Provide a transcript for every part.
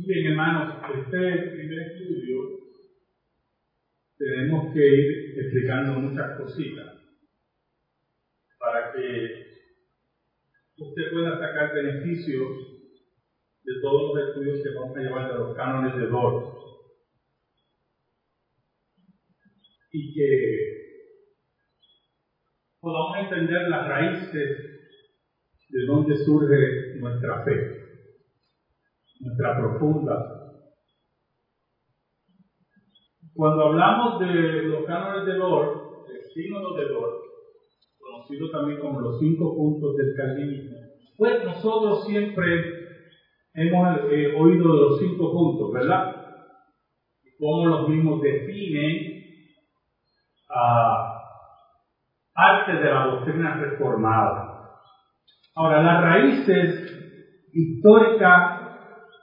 Bien, hermanos, este primer estudio tenemos que ir explicando muchas cositas para que usted pueda sacar beneficios de todos los estudios que vamos a llevar de los cánones de Dort. Y que podamos entender las raíces de dónde surge nuestra fe, nuestra profunda. Cuando hablamos de los cánones de Dort, el sínodo de Dort, conocido también como los cinco puntos del calvinismo, pues nosotros siempre hemos eh, oído los cinco puntos, ¿verdad? Cómo los mismos definen parte de la doctrina reformada. Ahora, las raíces históricas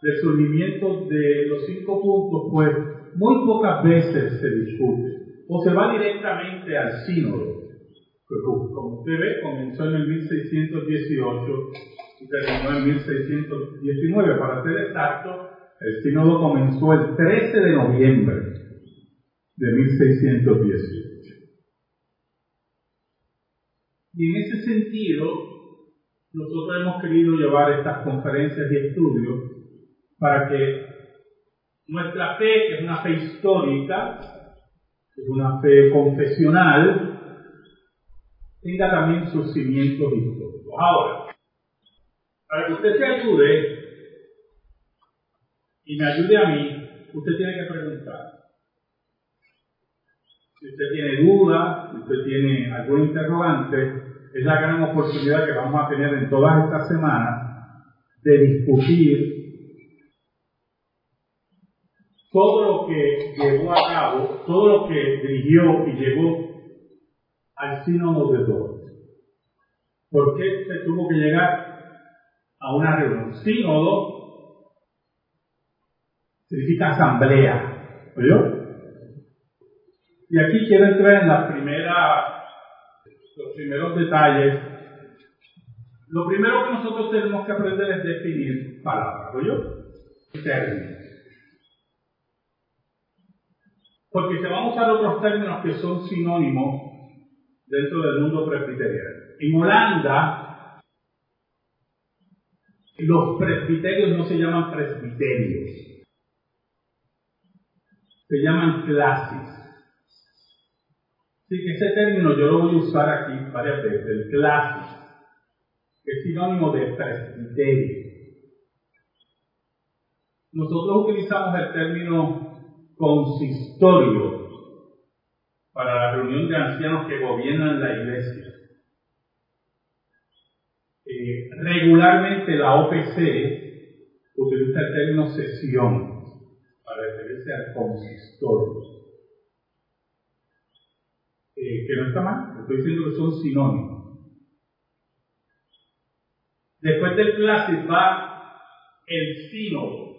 del surgimiento de los cinco puntos, pues muy pocas veces se discute o se va directamente al sínodo. Como usted ve, comenzó en el 1618 y terminó en 1619. Para ser exacto, el sínodo comenzó el 13 de noviembre de 1618. Y en ese sentido, nosotros hemos querido llevar estas conferencias y estudios para que nuestra fe, que es una fe histórica, es una fe confesional, tenga también sus cimientos históricos. Ahora, para que usted se ayude y me ayude a mí, usted tiene que preguntar. Si usted tiene dudas, si usted tiene algún interrogante, es la gran oportunidad que vamos a tener en todas estas semanas de discutir todo lo que llevó a cabo, todo lo que dirigió y llevó al sínodo de Dort. ¿Por qué se tuvo que llegar a una reunión? Sínodo significa asamblea. ¿Oyó? Y aquí quiero entrar en la primera, los primeros detalles. Lo primero que nosotros tenemos que aprender es definir palabras, ¿oyó? Términos. Porque se van a usar otros términos que son sinónimos dentro del mundo presbiteriano. En Holanda, los presbiterios no se llaman presbiterios, se llaman clases. Así que ese término yo lo voy a usar aquí varias veces, el clasis, que es sinónimo de presbiterio. Nosotros utilizamos el término consistorio para la reunión de ancianos que gobiernan la iglesia. Eh, regularmente la OPC utiliza el término sesión para referirse al consistorio. Eh, que no está mal, estoy diciendo que son sinónimos. Después del clase va el sínodo.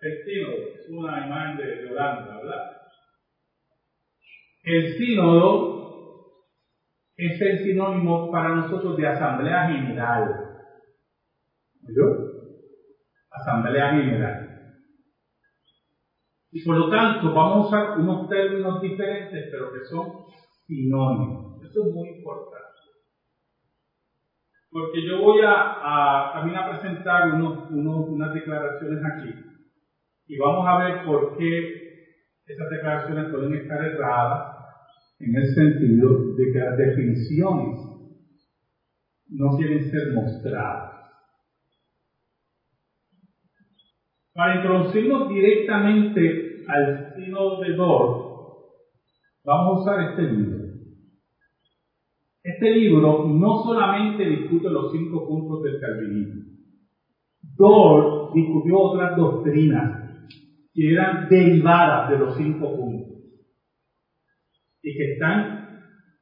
El sínodo es una imagen de, de Holanda, ¿verdad? El sínodo es el sinónimo para nosotros de asamblea general. ¿Oyó? Asamblea general. Y por lo tanto vamos a usar unos términos diferentes, pero que son sinónimos. Eso es muy importante. Porque yo voy a, también a presentar unos, unas declaraciones aquí. Y vamos a ver por qué esas declaraciones pueden estar erradas en el sentido de que las definiciones no quieren ser mostradas. Para introducirnos directamente al sino de Dort, vamos a usar este libro. Este libro no solamente discute los cinco puntos del calvinismo. Dort discutió otras doctrinas que eran derivadas de los cinco puntos y que están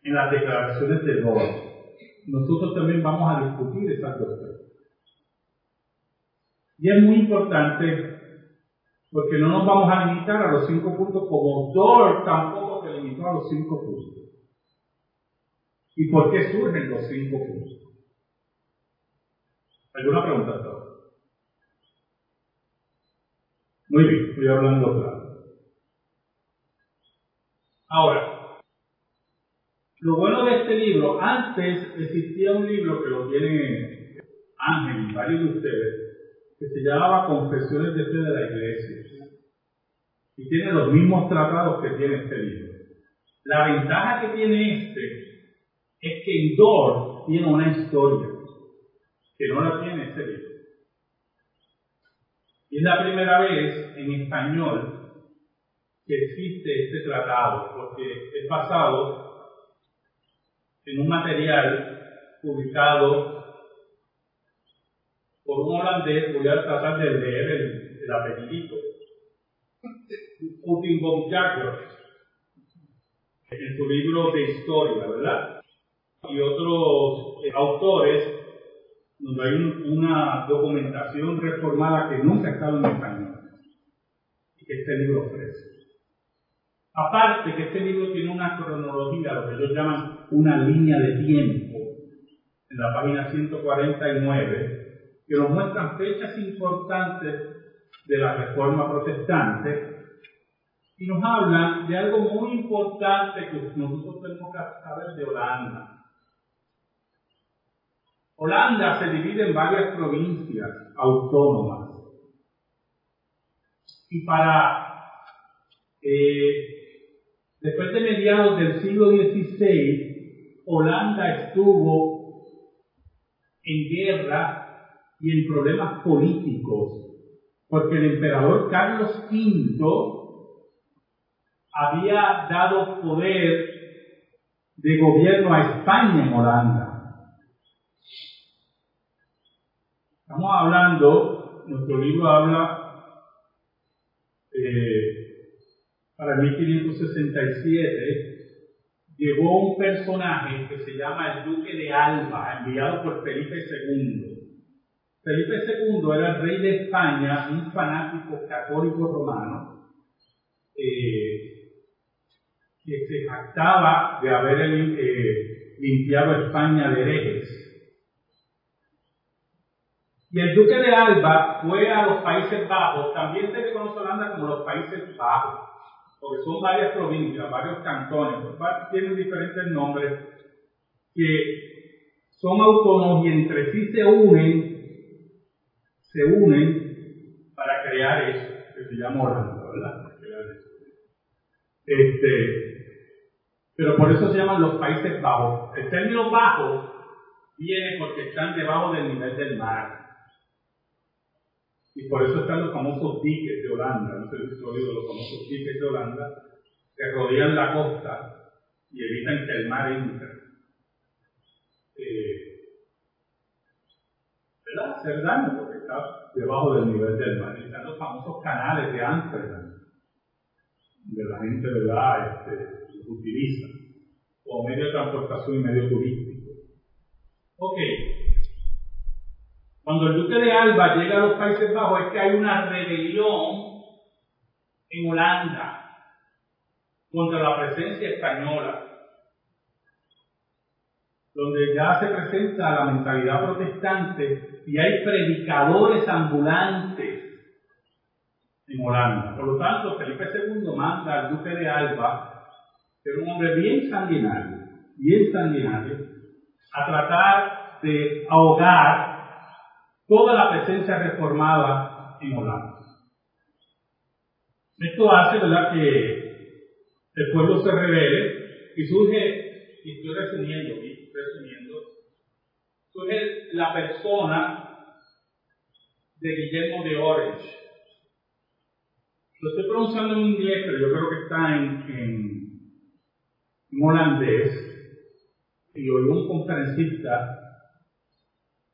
en las declaraciones de Dort. Nosotros también vamos a discutir esas doctrinas. Y es muy importante porque no nos vamos a limitar a los cinco puntos como Dort tampoco se limitó a los cinco puntos. ¿Y por qué surgen los cinco puntos? ¿Alguna pregunta, estoy hablando claro. Ahora, lo bueno de este libro, antes existía un libro que lo tiene Ángel y varios de ustedes, que se llamaba Confesiones de Fe de la Iglesia. Y tiene los mismos tratados que tiene este libro. La ventaja que tiene este es que Indor tiene una historia que no la tiene este libro. Es la primera vez en español que existe este tratado, porque es basado en un material publicado por un holandés, voy a tratar de leer el, el apellido, von Jagger, en su libro de historia, ¿verdad? Y otros autores, donde hay una documentación reformada que nunca ha estado en español, y que este libro ofrece. Aparte que este libro tiene una cronología, lo que ellos llaman una línea de tiempo, en la página 149, que nos muestran fechas importantes de la reforma protestante y nos hablan de algo muy importante que nosotros tenemos que saber de Holanda. Holanda se divide en varias provincias autónomas. Y para eh, Después de mediados del siglo XVI, Holanda estuvo en guerra y en problemas políticos, porque el emperador Carlos V había dado poder de gobierno a España en Holanda. Estamos hablando, nuestro libro habla eh, para 1567, llegó un personaje que se llama el Duque de Alba, enviado por Felipe II. Felipe II era el rey de España, un fanático católico romano, eh, que se jactaba de haber eh, limpiado España de herejes. Y el duque de Alba fue a los Países Bajos, también se le conoce Holanda como los Países Bajos porque son varias provincias, varios cantones, tienen diferentes nombres, que son autónomos y entre sí se unen, se unen para crear eso, que se llama Holanda, ¿verdad? Este, pero por eso se llaman los Países Bajos. El término bajo viene porque están debajo del nivel del mar. Y por eso están los famosos diques de Holanda, no sé si oído los famosos diques de Holanda, que rodean la costa y evitan que el mar entre. Eh, ¿Verdad? Hacer daño porque está debajo del nivel del mar. Y están los famosos canales de Ámsterdam, donde la gente, ¿verdad?, este, los utiliza como medio de transportación y medio turístico. Ok, cuando el duque de Alba llega a los Países Bajos es que hay una rebelión en Holanda contra la presencia española, donde ya se presenta la mentalidad protestante y hay predicadores ambulantes en Holanda. Por lo tanto, Felipe II manda al duque de Alba, que era un hombre bien sanguinario, bien sanguinario, a tratar de ahogar toda la presencia reformada en Holanda. Esto hace, ¿verdad?, que el pueblo se revele y surge, y estoy resumiendo, y resumiendo, surge la persona de Guillermo de Orange. Lo estoy pronunciando en inglés, pero yo creo que está en, holandés. Y oí un conferencista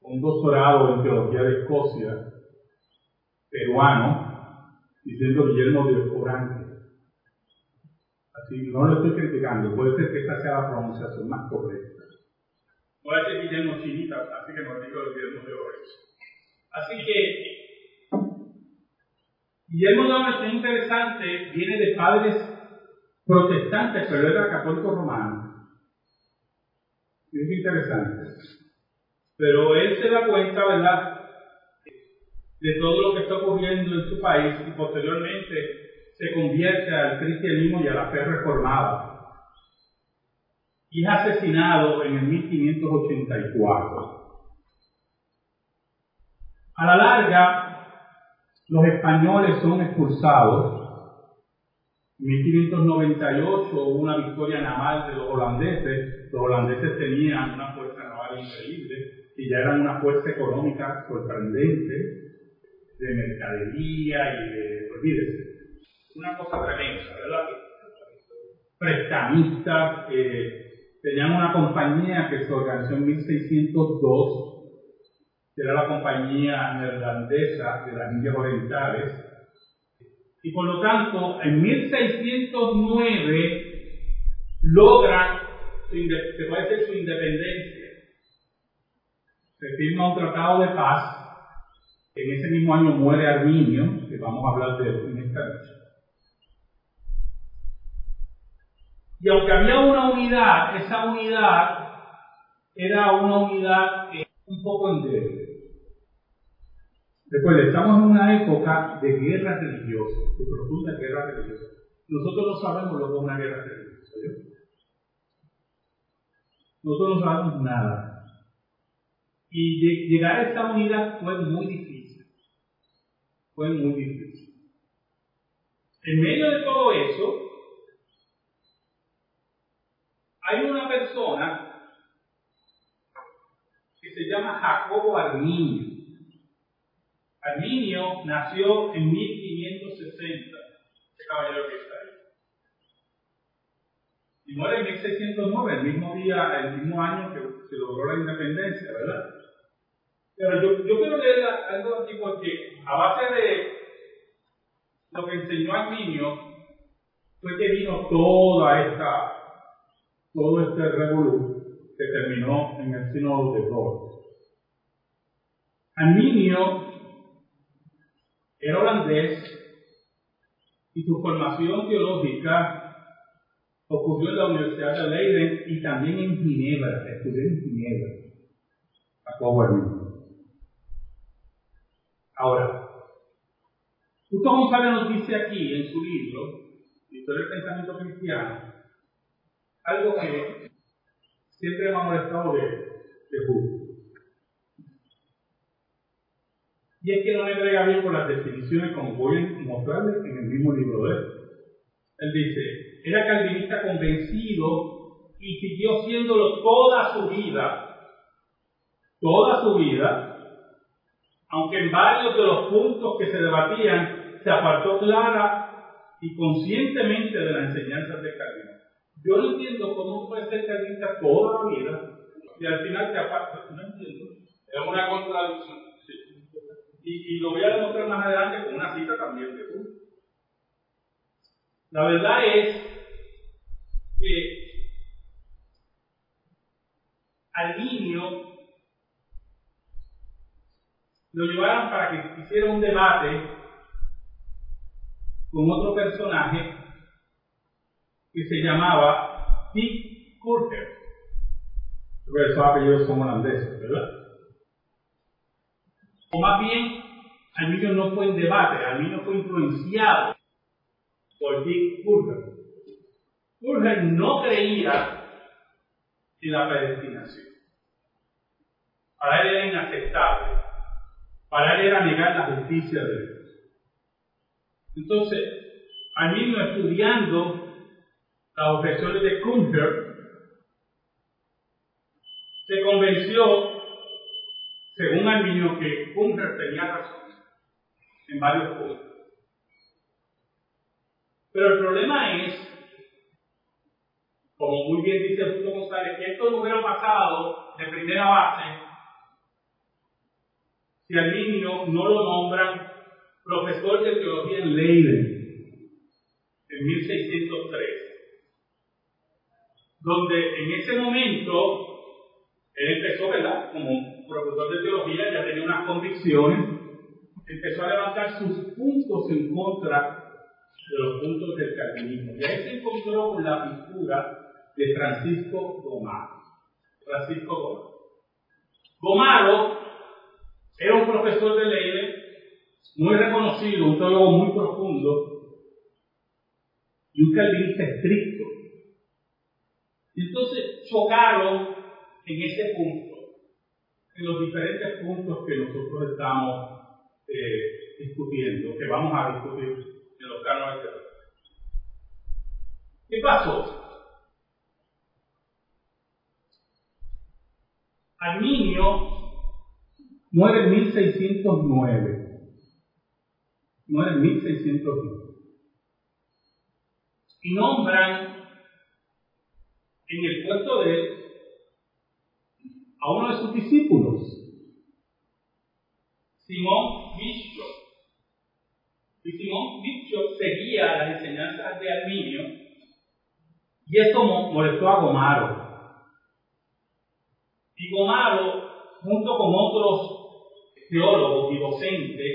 un doctorado en teología de Escocia, peruano, diciendo Guillermo de Orange. Así no lo estoy criticando, puede ser que esta sea la pronunciación más correcta. Voy a decir Guillermo Chinita, así que no digo Guillermo de Orange. Así que Guillermo de Orange es interesante, viene de padres protestantes, pero era católico romano. Es interesante. Pero él se da cuenta, ¿verdad?, de todo lo que está ocurriendo en su país y posteriormente se convierte al cristianismo y a la fe reformada. Y es asesinado en el 1584. A la larga, los españoles son expulsados. En 1598 hubo una victoria naval de los holandeses. Los holandeses tenían una fuerza naval increíble y ya eran una fuerza económica sorprendente de mercadería y de, olvídese, una cosa tremenda, ¿verdad? Prestamistas, eh, tenían una compañía que se organizó en 1602 que era la compañía neerlandesa de las Indias Orientales. Y por lo tanto, en 1609 logra, se puede decir, su independencia. Se firma un tratado de paz. En ese mismo año muere Arminio, que vamos a hablar de él en esta noche. Y aunque había una unidad, esa unidad era una unidad un poco endeble. Recuerden, estamos en una época de guerra religiosa, de profunda guerra religiosa. Nosotros no sabemos lo que es una guerra religiosa. Nosotros no sabemos nada. Y llegar a esta unidad fue muy difícil. Fue muy difícil. En medio de todo eso, hay una persona que se llama Jacobo Arminio. Arminio nació en 1560, ese caballero que está ahí. Y muere en 1609, el mismo día, el mismo año que se logró la independencia, ¿verdad? Pero yo, quiero leer algo aquí porque a base de lo que enseñó Arminio fue que vino toda esta, todo este revolú que terminó en el sínodo de Tours. Arminio era holandés y su formación teológica ocurrió en la Universidad de Leiden y también en Ginebra, estudió en Ginebra, a Ahora, Justo González nos dice aquí en su libro, Historia del Pensamiento Cristiano, algo que siempre me ha molestado de, de. Y es que no me brega bien con las definiciones como voy a mostrarles en el mismo libro de él. Él dice, era calvinista convencido y siguió siéndolo toda su vida, toda su vida, aunque en varios de los puntos que se debatían se apartó clara y conscientemente de las enseñanzas de Calvino. Yo no entiendo cómo puede ser calvinista toda la vida y al final se aparta. No entiendo. Es una contradicción. Y, lo voy a demostrar más adelante con una cita también de tú. La verdad es que al niño lo llevaron para que hiciera un debate con otro personaje que se llamaba Dick Kurter. Esos apellidos son holandeses, ¿verdad? O más bien, Arminio no fue en debate, Arminio fue influenciado por Dick Burger. Burger no creía en la predestinación. Para él era inaceptable. Para él era negar la justicia de Dios. Entonces, Arminio estudiando las objeciones de Kunter, se convenció según Arminio, que Humber tenía razón en varios puntos. Pero el problema es, como muy bien dice punto González, que esto no hubiera pasado de primera base si Arminio no lo nombran profesor de teología en Leiden en 1603, donde en ese momento él empezó, ¿verdad?, como profesor de teología, ya tenía unas convicciones, empezó a levantar sus puntos en contra de los puntos del calvinismo. Y ahí se encontró con la figura de Francisco Gomaro. Francisco Gomaro. Gomaro era un profesor de Leiden muy reconocido, un teólogo muy profundo y un calvinista estricto. Y entonces chocaron en ese punto, en los diferentes puntos que nosotros estamos eh, discutiendo, que vamos a discutir en los cánones de ¿Qué pasó? Arminio muere en 1609. Muere en 1609. Y nombran en el puesto de él a uno de sus discípulos, Simón Bicho. Y Simón Bicho seguía las enseñanzas de Arminio y esto molestó a Gomaro. Y Gomaro, junto con otros teólogos y docentes,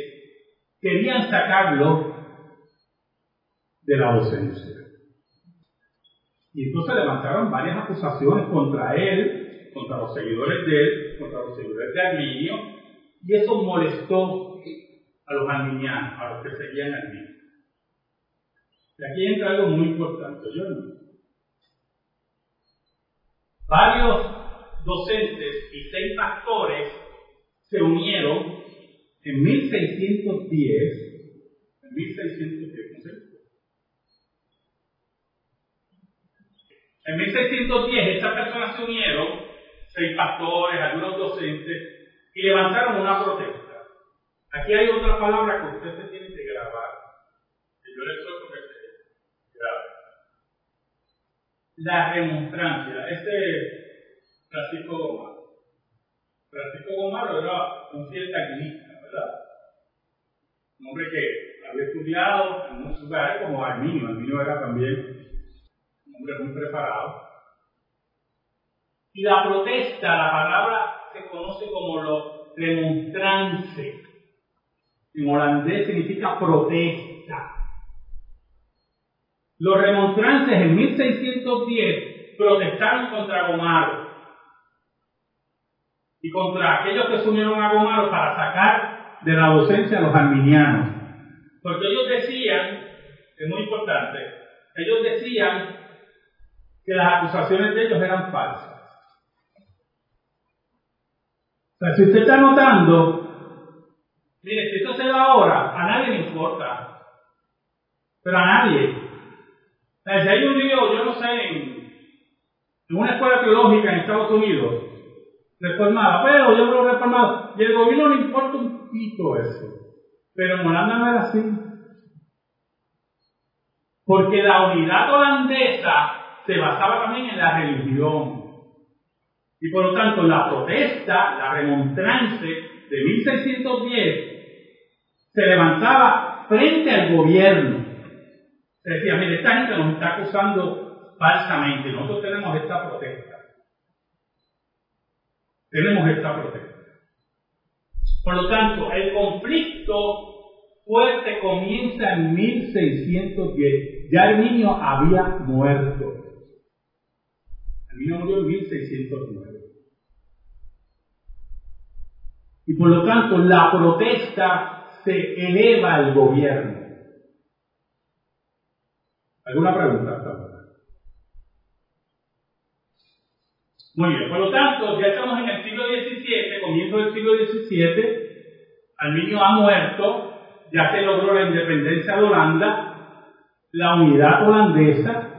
querían sacarlo de la docencia. Y entonces levantaron varias acusaciones contra él, contra los seguidores de él, contra los seguidores de Arminio, y eso molestó a los arminianos, a los que seguían Arminio. Y aquí entra algo muy importante, yo Varios docentes y seis pastores se unieron en 1610, en 1610, ¿no? En 1610 estas personas se unieron, seis pastores, algunos docentes, y levantaron una protesta. Aquí hay otra palabra que usted se tiene que grabar, que yo les suelto que se grabe. La remonstrancia. Este Francisco Gomaro. Francisco Gomaro era un fiel calvinista, ¿verdad? Un hombre que había estudiado en muchos lugares como Arminio. Arminio era también un hombre muy preparado. Y la protesta, la palabra se conoce como lo remonstrance. En holandés significa protesta. Los remontrances en 1610 protestaron contra Gomaro y contra aquellos que se unieron a Gomaro para sacar de la docencia a los arminianos. Porque ellos decían, es muy importante, ellos decían que las acusaciones de ellos eran falsas. O sea, si usted está notando, mire, si esto se da ahora, a nadie le importa. Pero a nadie. O sea, si hay un lío, yo no sé, en, en una escuela teológica en Estados Unidos, reformada, pero yo creo reformado. Y el gobierno le importa un pito eso. Pero en Holanda no era así. Porque la unidad holandesa se basaba también en la religión. Y por lo tanto, la protesta, la remontrance de 1610 se levantaba frente al gobierno. Se decía, mire, esta gente nos está acusando falsamente, nosotros tenemos esta protesta tenemos esta protesta. Por lo tanto, el conflicto fuerte comienza en 1610. Ya el niño había muerto. El niño murió en 1609. Y por lo tanto, la protesta se eleva al gobierno. ¿Alguna pregunta hasta Muy bien, por lo tanto, ya estamos en el siglo XVII, comienzo del siglo XVII, Arminio ha muerto, ya se logró la independencia de Holanda, la unidad holandesa,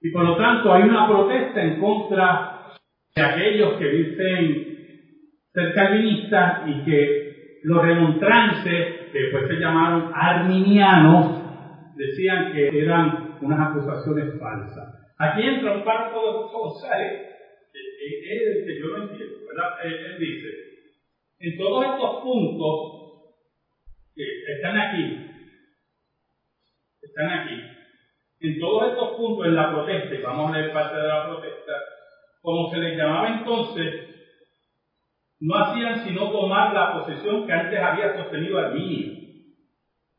y por lo tanto hay una protesta en contra de aquellos que dicen ser calvinistas y que los remontrances, que después se llamaron arminianos, decían que eran unas acusaciones falsas. Aquí entra un par de cosas es que yo no entiendo, ¿verdad? Él, dice, en todos estos puntos que están aquí, están aquí, en todos estos puntos en la protesta, y vamos a leer parte de la protesta, como se les llamaba entonces, no hacían sino tomar la posesión que antes había sostenido Arminio.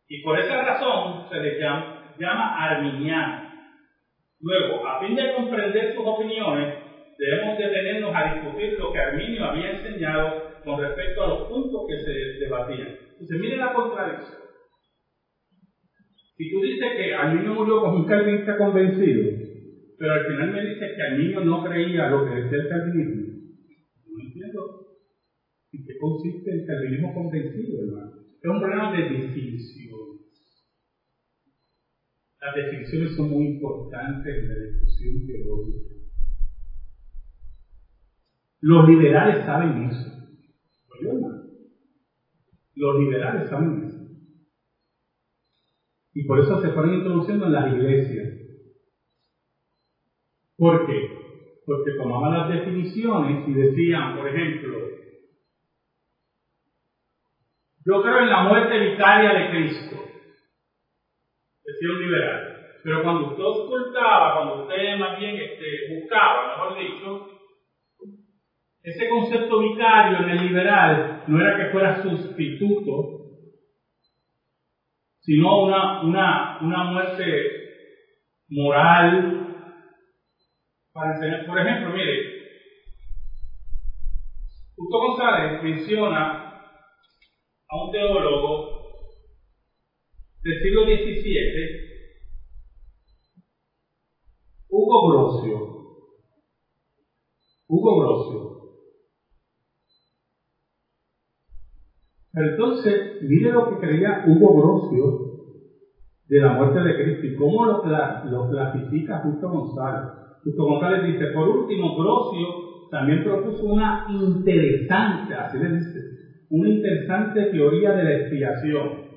Y por esa razón se les llama, llama arminiano. Luego, a fin de comprender sus opiniones, debemos detenernos a discutir lo que Arminio había enseñado con respecto a los puntos que se debatían. Entonces, mire la contradicción. Si tú dices que niño murió con un calvinista convencido, pero al final me dices que niño no creía lo que decía el calvinismo, no entiendo en qué consiste el calvinismo convencido, hermano. Es un problema de definición. Las definiciones son muy importantes en la discusión teológica. Los liberales saben eso. Los liberales saben eso. Y por eso se fueron introduciendo en las iglesias. ¿Por qué? Porque tomaban las definiciones y decían, por ejemplo, yo creo en la muerte vicaria de Cristo. Liberal. Pero cuando usted ocultaba, cuando usted más bien este, buscaba, mejor dicho, ese concepto vicario en el liberal no era que fuera sustituto, sino una, una, una muerte moral para enseñar. Por ejemplo, mire, Justo González menciona a un teólogo del siglo XVII, Hugo Grosio. Hugo Grosio. Pero entonces, mire lo que creía Hugo Grosio de la muerte de Cristo y cómo lo, lo clasifica Justo González. Justo González dice, por último, Grosio también propuso una interesante, así le dice, una interesante teoría de la expiación,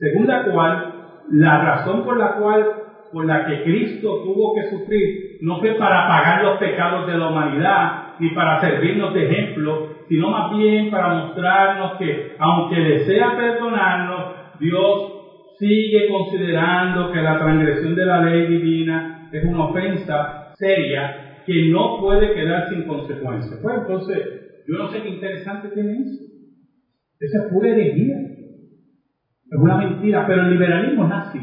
según la cual la razón por la cual por la que Cristo tuvo que sufrir no fue para pagar los pecados de la humanidad ni para servirnos de ejemplo, sino más bien para mostrarnos que aunque desea perdonarnos, Dios sigue considerando que la transgresión de la ley divina es una ofensa seria que no puede quedar sin consecuencias. Pues entonces, yo no sé qué interesante tiene eso. Esa es pura herejía. Es una mentira, pero el liberalismo es así.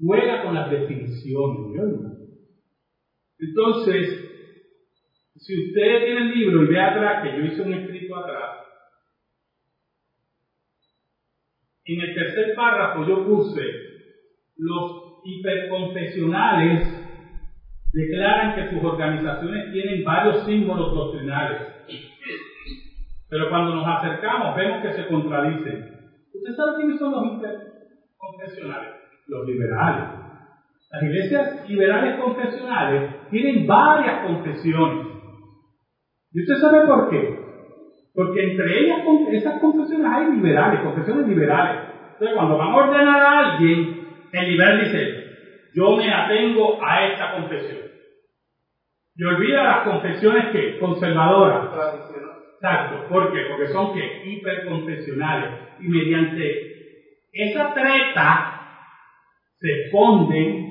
Juega con las definiciones. Entonces, si usted tiene el libro y ve atrás, que yo hice un escrito atrás, en el tercer párrafo yo puse, los hiperconfesionales declaran que sus organizaciones tienen varios símbolos doctrinales. Pero cuando nos acercamos vemos que se contradicen. ¿Usted sabe quiénes son los hiperconfesionales? Los liberales. Las iglesias liberales confesionales tienen varias confesiones. ¿Y usted sabe por qué? Porque entre ellas, esas confesiones hay liberales, confesiones liberales. Entonces, cuando van a ordenar a alguien, el liberal dice, yo me atengo a esa confesión. Y olvida las confesiones que conservadoras. Exacto. ¿Por qué? Porque son que hiperconfesionales. Y mediante esa treta se esconden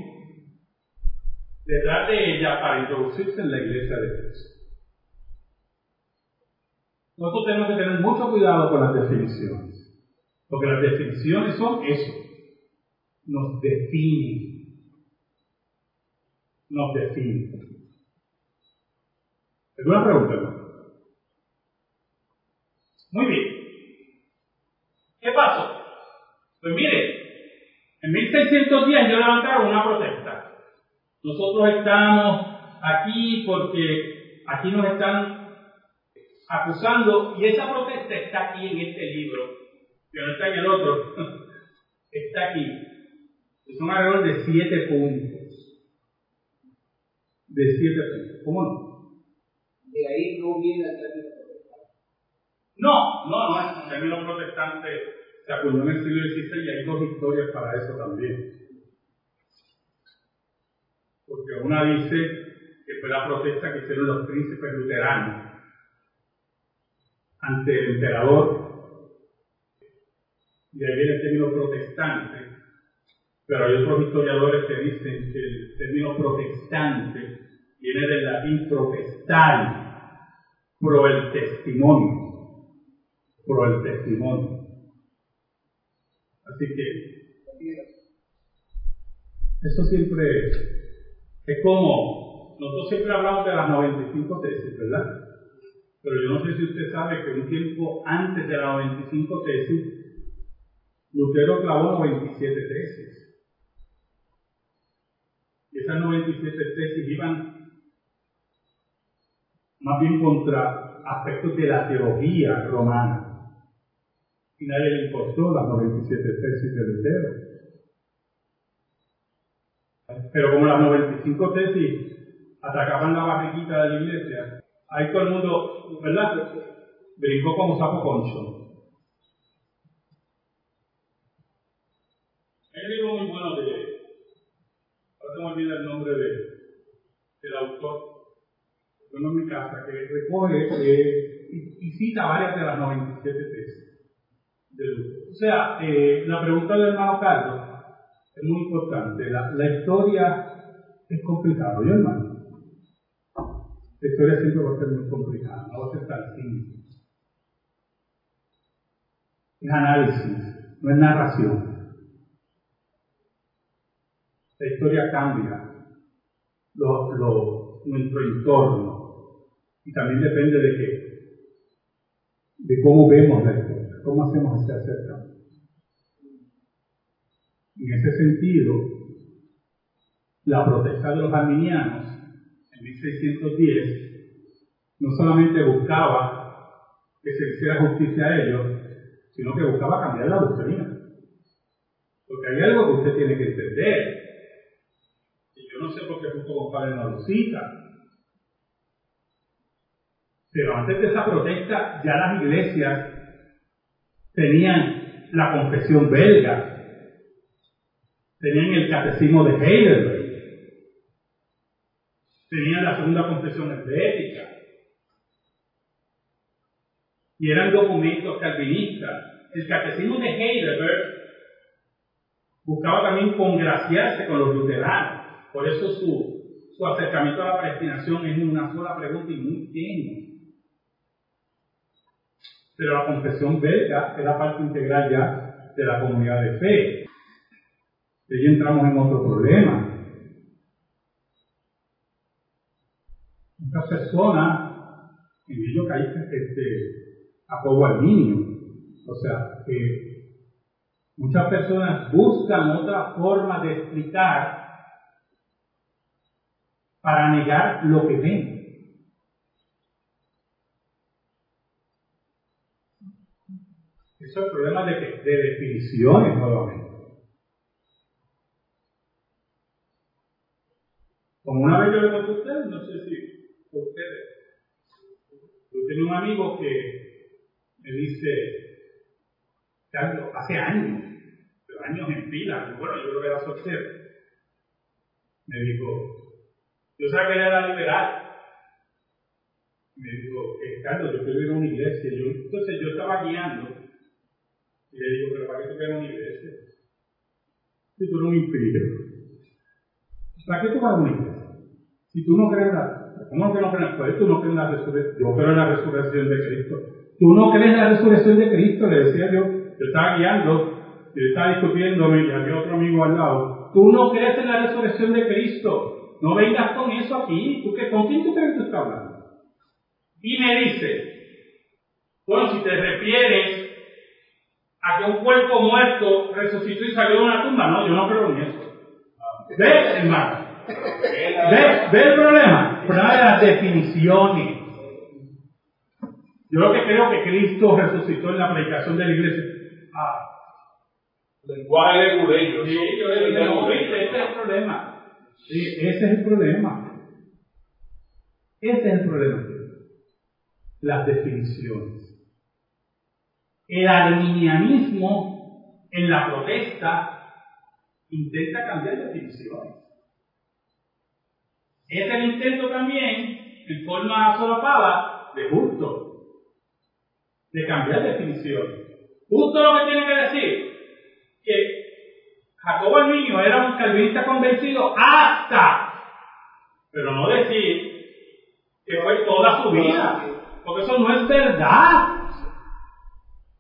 detrás de ella para introducirse en la iglesia de Cristo. Nosotros tenemos que tener mucho cuidado con las definiciones. Porque las definiciones son eso. Nos definen. Nos definen. ¿Alguna pregunta? Muy bien. ¿Qué pasó? Pues mire, en 1610 yo levantaron una protesta. Nosotros estamos aquí porque aquí nos están acusando, y esa protesta está aquí en este libro, que no está en el otro, está aquí. Son alrededor de siete puntos. De siete puntos. ¿Cómo no? De ahí no viene protestante. No, no, no un término protestante. Se acudió en el siglo XVI y hay dos historias para eso también. Porque una dice que fue la protesta que hicieron los príncipes luteranos ante el emperador, y ahí viene el término protestante, pero hay otros historiadores que dicen que el término protestante viene del latín protestar, pro el testimonio, pro el testimonio. Así que eso siempre es como, nosotros siempre hablamos de las 95 tesis, ¿verdad? Pero yo no sé si usted sabe que un tiempo antes de la 95 tesis, Lutero clavó 97 tesis. Y esas 97 tesis iban más bien contra aspectos de la teología romana. Y nadie le importó las 97 tesis de Lutero. Pero como las 95 tesis atacaban la barriguita de la iglesia, ahí todo el mundo, ¿verdad? Brincó como sapo concho. Hay un libro muy bueno de, ahora se me el nombre de, del autor, bueno, en mi casa, que recoge eh, y, cita varias de las 97 tesis. O sea, eh, la pregunta del hermano Carlos es muy importante. La, historia es complicada, ¿yo hermano? La historia siempre va a ser muy complicada, no va a ser tan simple. Es análisis, no es narración. La historia cambia nuestro entorno y también depende de qué, de cómo vemos la historia. ¿Cómo hacemos ese acercamiento? En ese sentido, la protesta de los arminianos en 1610 no solamente buscaba que se hiciera justicia a ellos, sino que buscaba cambiar la doctrina. Porque hay algo que usted tiene que entender. Y yo no sé por qué justo compadre no lo cita. Pero antes de esa protesta, ya las iglesias tenían la confesión belga, tenían el catecismo de Heidelberg, tenían la segunda confesión ética, y eran documentos calvinistas. El catecismo de Heidelberg buscaba también congraciarse con los luteranos, por eso su, su acercamiento a la predestinación es una sola pregunta y muy tenue. Pero la confesión belga era parte integral ya de la comunidad de fe. Y ahí entramos en otro problema. Muchas personas, en ello caí este, a niño. O sea, que muchas personas buscan otra forma de explicar para negar lo que ven. Eso es problema de, de definiciones nuevamente. Como una vez yo le conté a ustedes, no sé si ustedes. Yo tenía un amigo que me dice, Carlos, hace años, pero años en fila, bueno, yo creo que era soltero. Me dijo, yo sabía que era liberal. Me dijo, Carlos, yo quiero ir a una iglesia. Yo, entonces yo estaba guiando y le digo, pero ¿para qué tú quieres una iglesia? Si tú eres un impío. ¿Para qué tú vas a una iglesia? Si tú no crees la... ¿Cómo que no crees? Pues tú no crees la resurrección. Yo creo en la resurrección de Cristo. Tú no crees en la resurrección de Cristo, le decía yo. Yo estaba guiando, yo estaba discutiéndome y había otro amigo al lado. Tú no crees en la resurrección de Cristo. No vengas con eso aquí. ¿Tú qué, ¿Con quién tú crees que tú estás hablando? Y me dice, bueno, si te refieres a que un cuerpo muerto resucitó y salió de una tumba. No, yo no creo en eso. ¿Ves, hermano? ¿Ves? ¿Ves el problema? El problema de las definiciones. Yo lo que creo que Cristo resucitó en la predicación de la iglesia. Ah. Lenguaje de ellos. Sí, yo ese es el problema. Sí, ese es el problema. Ese es el problema. Las definiciones. El arminianismo en la protesta intenta cambiar definiciones. Es el intento también, en forma solapada, de justo, de cambiar definiciones. Justo lo que tiene que decir, que Jacobo el niño era un calvinista convencido hasta, pero no decir que fue toda su vida, porque eso no es verdad.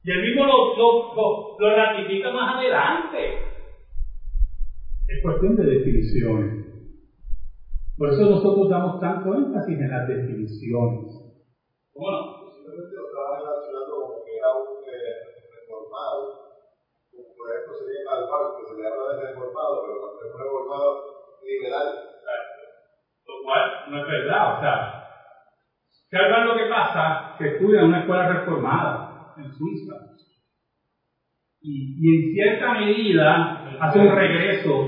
Y él mismo lo, lo, ratifica más adelante. Es cuestión de definiciones. Por eso nosotros damos tanto énfasis en las definiciones. ¿Cómo no? Posiblemente lo estaba relacionando como que era un eh, reformado. Como por ejemplo sería al que se le habla de reformado, pero cuando es un reformado liberal. Lo cual no es verdad, o sea, Calvar lo que pasa que estudia en una escuela reformada en Suiza. Y, y en cierta medida hace un regreso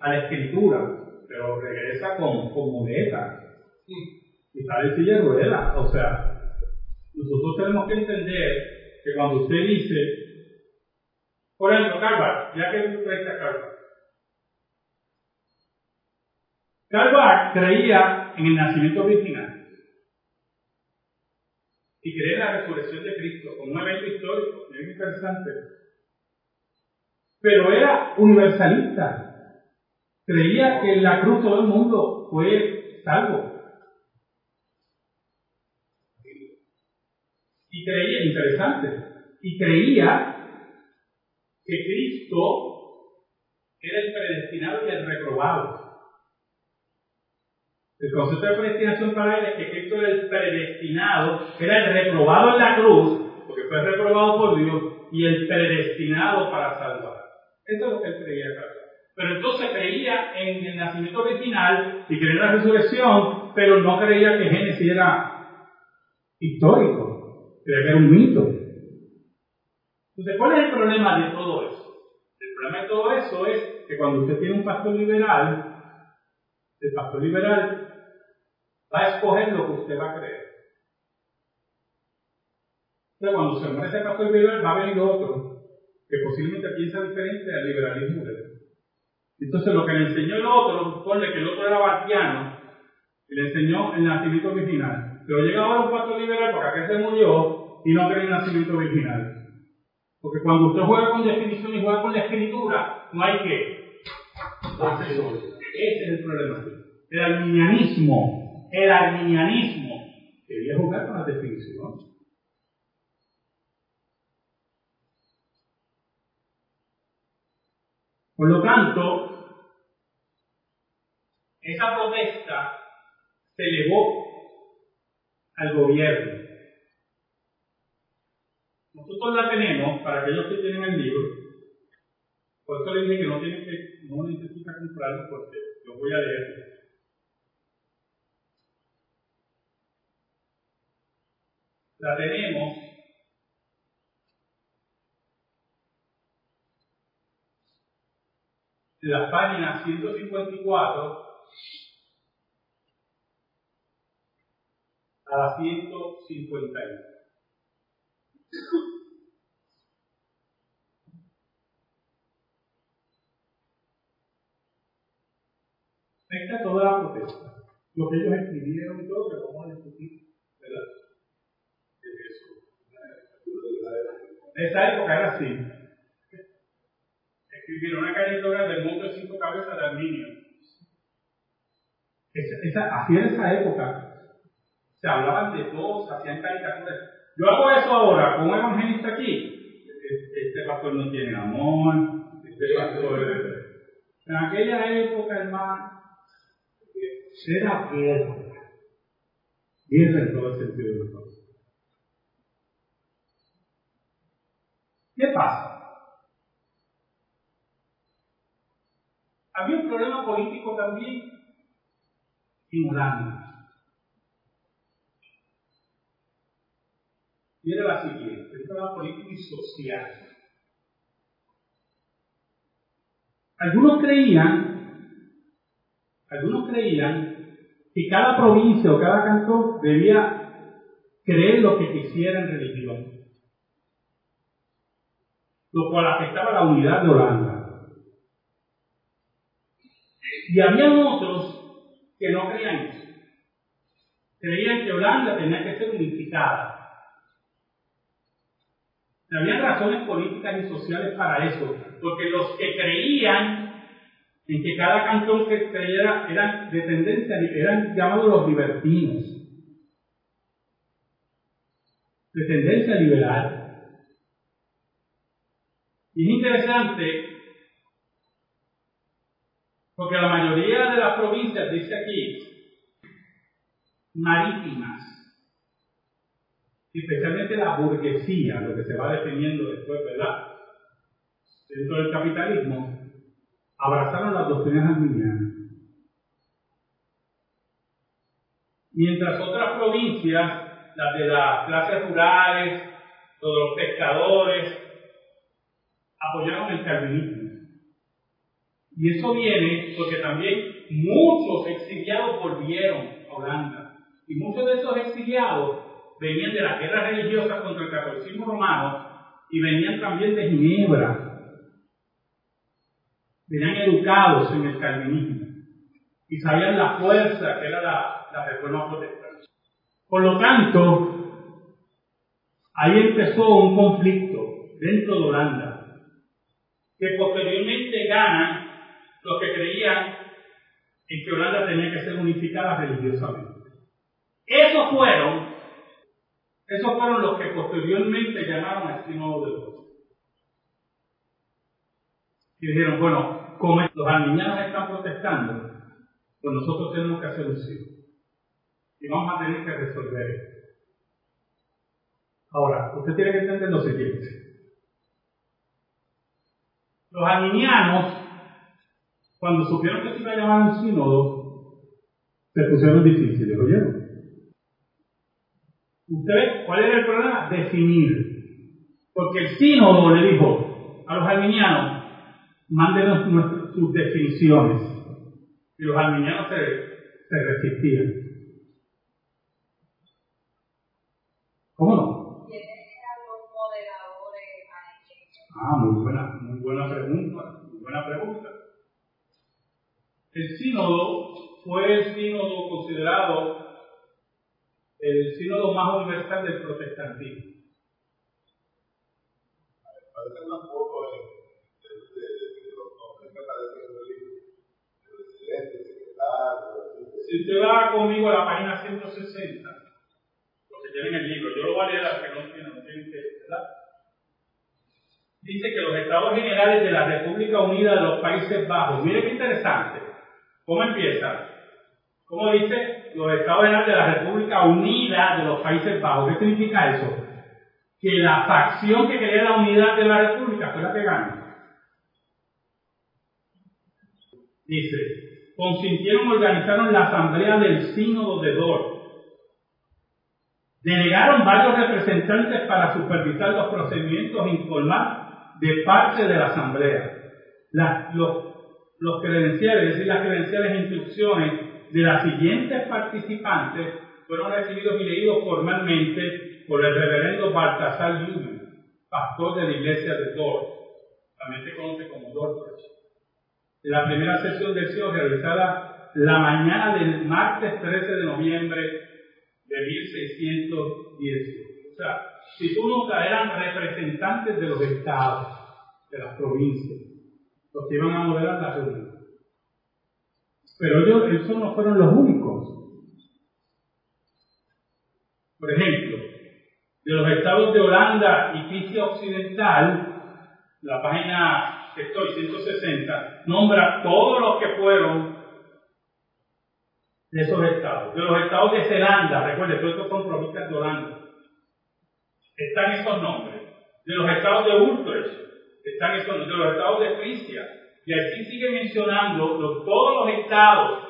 a la escritura, pero regresa con, con muleta. Y está de silla de ruedas. O sea, nosotros tenemos que entender que cuando usted dice, por ejemplo, Calvar, ya que tú traes a Calvar, Calvar creía en el nacimiento virginal y creía en la resurrección de Cristo como un evento histórico, bien interesante. Pero era universalista. Creía que en la cruz todo el mundo fue salvo. Y creía, interesante, y creía que Cristo era el predestinado y el reprobado. El concepto de predestinación para él es que Cristo era el predestinado, era el reprobado en la cruz, porque fue reprobado por Dios, y el predestinado para salvar. Eso es lo que él creía Pero entonces creía en el nacimiento original y creía en la resurrección, pero no creía que Génesis era histórico, creía que era un mito. Entonces, ¿cuál es el problema de todo eso? El problema de todo eso es que cuando usted tiene un pastor liberal, el pastor liberal va a escoger lo que usted va a creer. Entonces, cuando se muere ese pastor liberal, va a venir otro que posiblemente piensa diferente al liberalismo de él. Entonces, lo que le enseñó el otro, ponle que el otro era bartiano, y le enseñó el nacimiento original. Pero llega ahora un pastor liberal porque aquel se murió y no cree el nacimiento original. Porque cuando usted juega con definición y juega con la escritura, no hay que. Ese es el problema. El arminianismo, el arminianismo, quería jugar con la definición. Por lo tanto, esa protesta se elevó al gobierno. Nosotros la tenemos, para aquellos que tienen el libro, por eso les dije que no tienen que, no necesitan comprarlo porque lo voy a leer. La tenemos en la página 154 a la 151. Esta toda la protesta. Lo que ellos escribieron y todo, que vamos a discutir, ¿verdad? En esa época era así. Escribieron una caricatura del mundo de cinco cabezas de Arminio. Esa, esa, en esa época se hablaban de todo, se hacían caricaturas. Yo hago eso ahora con un evangelista aquí. Este, este pastor no tiene amor. Este pastor. En aquella época, hermano, era guerra. Guerra en todo el sentido de la. ¿Qué pasa? Había un problema político también en Holanda. Y era la siguiente, un problema político y social. Algunos creían, algunos creían que cada provincia o cada cantón debía creer lo que quisiera en religión lo cual afectaba la unidad de Holanda. Y había otros que no creían eso. Creían que Holanda tenía que ser unificada. Había razones políticas y sociales para eso, porque los que creían en que cada cantón que creyera eran de tendencia, eran llamados los libertinos, de tendencia liberal. Y es interesante porque la mayoría de las provincias, dice aquí, marítimas, especialmente la burguesía, lo que se va definiendo después, ¿verdad? Dentro del capitalismo, abrazaron las doctrinas arminianas. Mientras otras provincias, las de las clases rurales, todos los pescadores, apoyaron el calvinismo. Y eso viene porque también muchos exiliados volvieron a Holanda. Y muchos de esos exiliados venían de las guerras religiosas contra el catolicismo romano y venían también de Ginebra. Venían educados en el calvinismo y sabían la fuerza que era la, la reforma protestante. Por lo tanto, ahí empezó un conflicto dentro de Holanda, que posteriormente ganan los que creían en que Holanda tenía que ser unificada religiosamente. Esos fueron, esos fueron los que posteriormente llamaron al sínodo de Dios. Y dijeron, bueno, como los arminianos están protestando, pues nosotros tenemos que hacer un sínodo. Y vamos a tener que resolver esto. Ahora, usted tiene que entender lo siguiente. Los arminianos, cuando supieron que se iba a llamar un sínodo, se pusieron difíciles, ¿oyeron? ¿Usted cuál era el problema? Definir. Porque el sínodo le dijo a los arminianos, mándenos sus definiciones. Y los arminianos se, se resistían. ¿Cómo no? Ah, muy buena, buena pregunta, muy buena pregunta. El sínodo fue el sínodo considerado el sínodo más universal del protestantismo. De, de, de el secretario, así. Si usted va conmigo a la página 160, los que tienen el libro, yo lo voy a leer a los que no tienen, no tienen que, ¿verdad? Dice que los estados generales de la República Unida de los Países Bajos, mire qué interesante, ¿cómo empieza? ¿Cómo dice? Los estados generales de la República Unida de los Países Bajos. ¿Qué significa eso? Que la facción que quería la unidad de la República fue la que ganó. Dice, consintieron organizaron la asamblea del sínodo de Dor. Delegaron varios representantes para supervisar los procedimientos informar de parte de la asamblea. La- los, los credenciales, es decir, las credenciales e instrucciones de las siguientes participantes fueron recibidos y leídos formalmente por el reverendo Baltasar Newman, pastor de la iglesia de Dor. También se conoce como Dortmund la primera sesión del CIO realizada la mañana del martes 13 de noviembre de 1610. O sea, si tú notas, eran representantes de los estados, de las provincias, los que iban a moderar la reunión. Pero ellos, esos no fueron los únicos. Por ejemplo, de los estados de Holanda y Frisia Occidental, la página que estoy, 160, nombra todos los que fueron de esos estados. De los estados de Zelanda, recuerde, todos estos son provincias de Holanda. Están esos nombres. De los estados de Utrecht, están esos nombres. De los estados de Frisia. Y así sigue mencionando todos los estados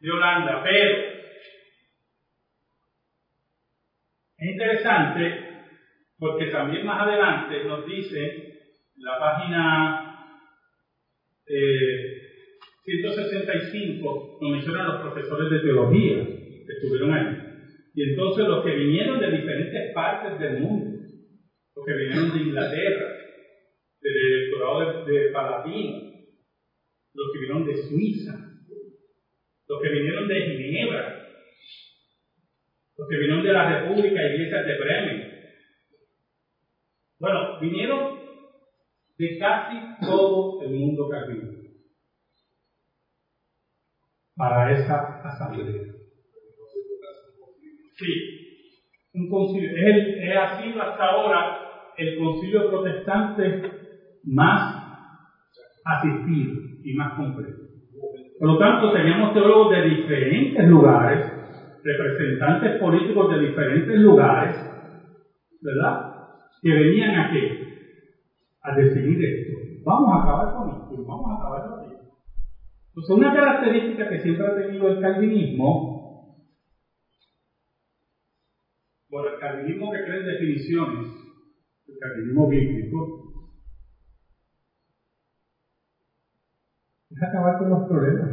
de Holanda, pero es interesante porque también más adelante nos dice la página eh, 165 nos mencionan los profesores de teología que estuvieron ahí. Y entonces los que vinieron de diferentes partes del mundo, los que vinieron de Inglaterra, del electorado de, de los que vinieron de Suiza, los que vinieron de Ginebra, los que vinieron de la República Iglesias de Bremen. Bueno, vinieron de casi todo el mundo calvino para esa asamblea. Sí, un concilio. Es, es ha sido hasta ahora el concilio protestante más asistido y más completo. Por lo tanto, teníamos teólogos de diferentes lugares, representantes políticos de diferentes lugares, ¿verdad? Que venían a qué? A decidir esto. Vamos a acabar con esto, vamos a acabar con esto. Entonces, una característica que siempre ha tenido el calvinismo, bueno, el calvinismo que cree en definiciones, el calvinismo bíblico, es acabar con los problemas.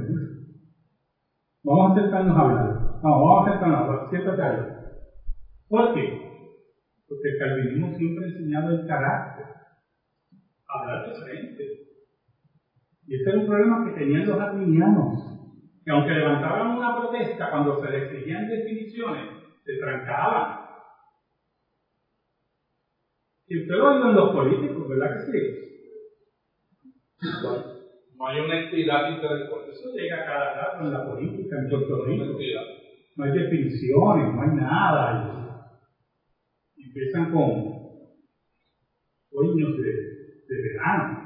Vamos a sentarnos a hablar. No, vamos a sentarnos a hablar. Siéntate ahí. ¿Por qué? Porque el calvinismo siempre ha enseñado el carácter. Hablar de frente. Y ese era un problema que tenían los arminianos. Que aunque levantaban una protesta cuando se les exigían definiciones, se trancaban. Y usted lo en los políticos, ¿verdad que sí? No hay una entidad intelectual. Eso llega cada rato en la política en Puerto Rico. No hay definiciones, no hay nada. Y empiezan con sueños de, de verano.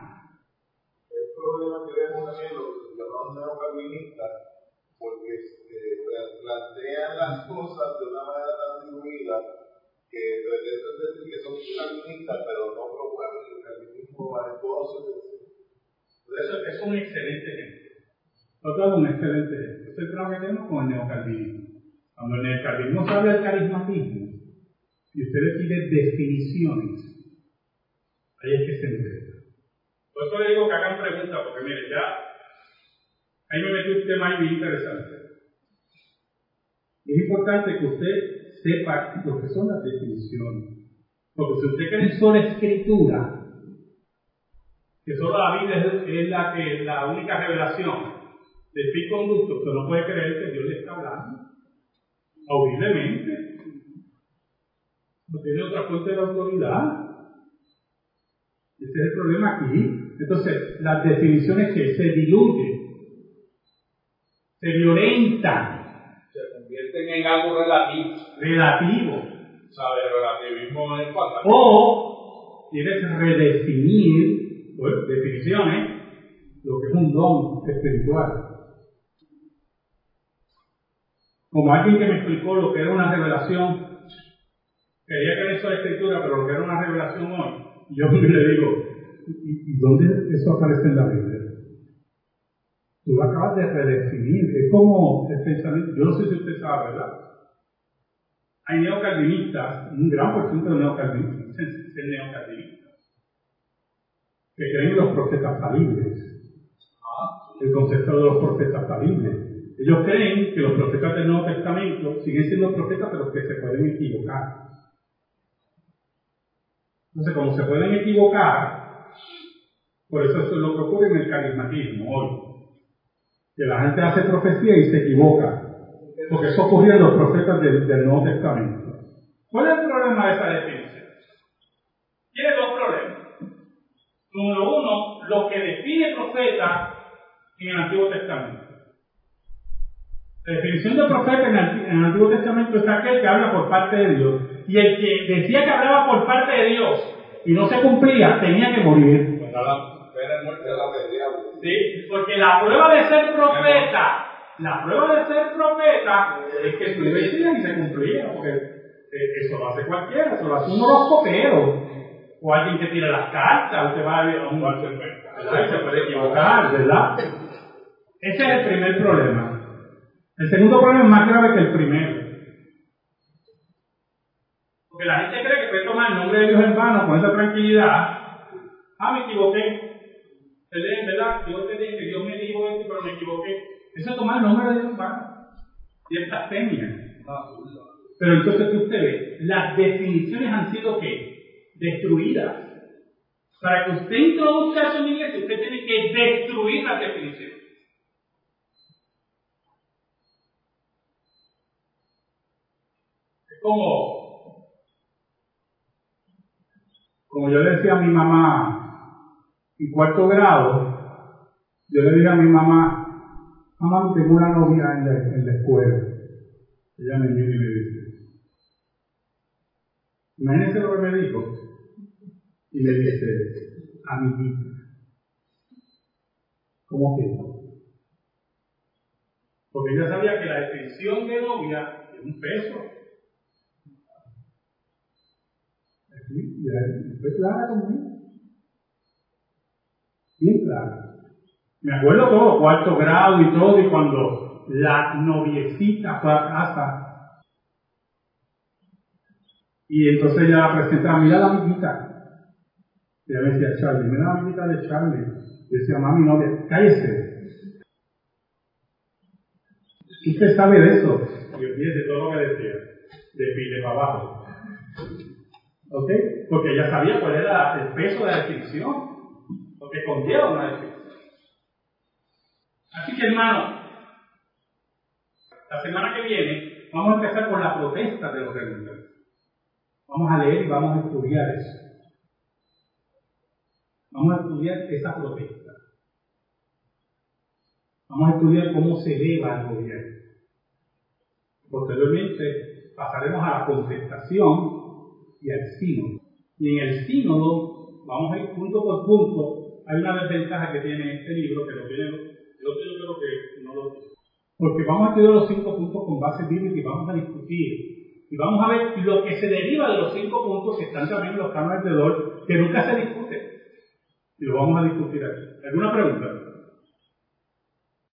El problema que vemos también los llamados neocalvinistas, porque eh, plantean las cosas de una manera tan diluida que eso es decir que son calvinistas, pero no promueven el calvinismo valentoso. Eso es un excelente ejemplo. Otro es un excelente ejemplo. Eso es lo que tenemos con el neocalvinismo. Cuando el neocalvinismo habla del carismatismo y usted le pide definiciones, ahí es que se enreda. Por eso le digo que hagan preguntas, porque mire, ya ahí me metí un tema ahí muy interesante. Es importante que usted sepa lo que son las definiciones. Porque si usted cree en sola escritura, que solo la Biblia es, la, que, la única revelación de fin conducto, usted no puede creer que Dios le está hablando audiblemente. No tiene otra fuente de autoridad. Ese es el problema aquí. Entonces, las definiciones que se diluyen, se violentan, en algo relativo. relativo. El relativismo es o quieres redefinir, pues, definiciones, lo que es un don espiritual. Como alguien que me explicó lo que era una revelación, quería que eso la escritura, pero lo que era una revelación hoy, yo le digo, ¿y, y dónde eso aparece en la Biblia? Tú lo acabas de redefinir, es como el pensamiento, yo no sé si usted sabe, ¿verdad? Hay neocalvinistas, un gran porcentaje de neocalvinistas, dicen neocalvinistas, que creen en los profetas falibles, el concepto de los profetas falibles. Ellos creen que los profetas del Nuevo Testamento siguen siendo profetas, pero que se pueden equivocar. Entonces, como se pueden equivocar, por eso eso es lo que ocurre en el carismatismo hoy. Que la gente hace profecía y se equivoca. Porque eso ocurría en los profetas del, del Nuevo Testamento. ¿Cuál es el problema de esa definición? Tiene dos problemas. Número uno, lo que define profeta en el Antiguo Testamento. La definición de profeta en el, en el Antiguo Testamento es aquel que habla por parte de Dios. Y el que decía que hablaba por parte de Dios y no se cumplía, tenía que morir. ¿Sí? Porque la prueba de ser profeta, la prueba de ser profeta es que tú decías y se cumplía. Porque eh, eso lo hace cualquiera, eso lo hace un horoscopero. O alguien que tira las cartas, usted va a a un ¿verdad? Y se puede equivocar, ¿verdad? Ese es el primer problema. El segundo problema es más grave que el primero. Porque la gente cree que puede tomar el nombre de Dios en vano con esa tranquilidad. Ah, me equivoqué. ¿Verdad? ¿Verdad? Dios te dice, Dios me dijo esto, pero me equivoqué. Eso es tomar el nombre de Dios vano. Y es blasfemia. Pero entonces que usted ve, las definiciones han sido ¿qué? Destruidas. Para que usted introduzca eso en iglesia, usted tiene que destruir las definiciones. Es como, como yo le decía a mi mamá en cuarto grado, yo le dije a mi mamá, mamá, tengo una novia en la, en la escuela. Ella me mira y me dice, imagínese lo que me dijo. Y me dice, amiguita, ¿cómo que? Porque ella sabía que la definición de novia es un peso. Sí, ya, fue clara conmigo. Me acuerdo todo, cuarto grado y todo, y cuando la noviecita fue a casa. Y entonces ella la presentaba, mira la amiguita. Y ella me decía, Charlie, mira la amiguita de Charlie. Decía, mami, no, cállese. Usted sabe de eso. Y olvídese todo lo que decía. De pile para abajo. ¿Ok? Porque ella sabía cuál era el peso de la descripción. Que conlleva una descripción. Así que, hermano, la semana que viene vamos a empezar con la protesta de los redundantes. Vamos a leer y vamos a estudiar eso. Vamos a estudiar esa protesta. Vamos a estudiar cómo se eleva el gobierno. Posteriormente pasaremos a la contestación y al sínodo. Y en el sínodo vamos a ir punto por punto. Hay una desventaja que tiene este libro, que lo tiene, yo creo que no lo tiene. Porque vamos a estudiar los cinco puntos con base bíblica y vamos a discutir. Y vamos a ver lo que se deriva de los cinco puntos que están también los cánones de Dor, que nunca se discute. Y lo vamos a discutir aquí. ¿Alguna pregunta?